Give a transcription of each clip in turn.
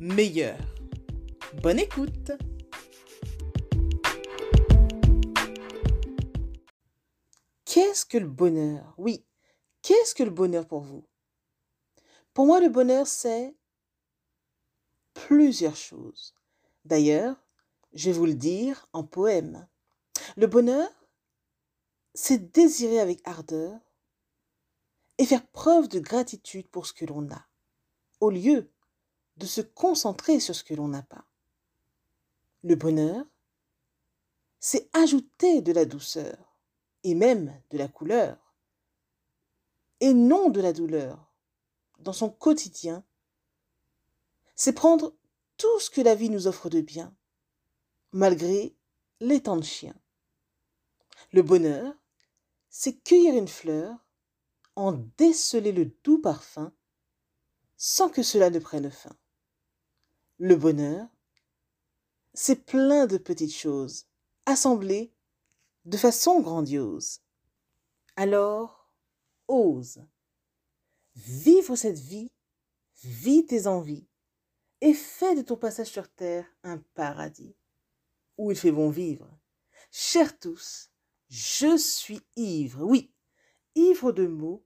meilleur. Bonne écoute Qu'est-ce que le bonheur? Oui, qu'est-ce que le bonheur pour vous? Pour moi, le bonheur, c'est plusieurs choses. D'ailleurs, je vais vous le dire en poème. Le bonheur, c'est désirer avec ardeur et faire preuve de gratitude pour ce que l'on a, au lieu de se concentrer sur ce que l'on n'a pas. Le bonheur, c'est ajouter de la douceur et même de la couleur, et non de la douleur, dans son quotidien. C'est prendre tout ce que la vie nous offre de bien, malgré les temps de chien. Le bonheur, c'est cueillir une fleur, en déceler le doux parfum, sans que cela ne prenne fin. Le bonheur, c'est plein de petites choses, assemblées de façon grandiose. Alors, ose. Vivre cette vie, vis tes envies, et fais de ton passage sur terre un paradis où il fait bon vivre. Chers tous, je suis ivre, oui, ivre de mots,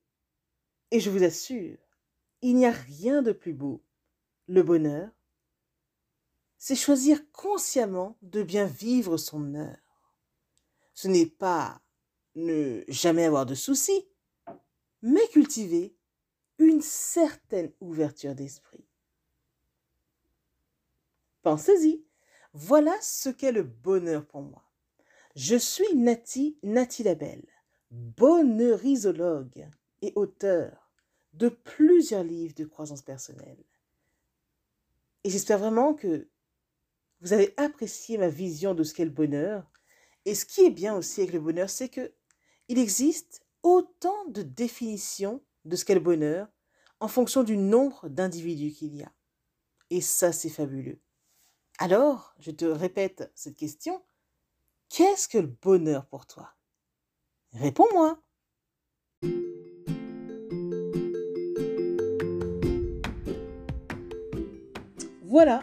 et je vous assure, il n'y a rien de plus beau. Le bonheur, c'est choisir consciemment de bien vivre son heure. Ce n'est pas ne jamais avoir de soucis, mais cultiver une certaine ouverture d'esprit. Pensez-y. Voilà ce qu'est le bonheur pour moi. Je suis Nati, Nati Labelle, bonheurisologue et auteur de plusieurs livres de croissance personnelle. Et j'espère vraiment que vous avez apprécié ma vision de ce qu'est le bonheur. Et ce qui est bien aussi avec le bonheur, c'est que il existe autant de définitions de ce qu'est le bonheur en fonction du nombre d'individus qu'il y a. Et ça, c'est fabuleux. Alors, je te répète cette question. Qu'est-ce que le bonheur pour toi? Réponds-moi. Voilà,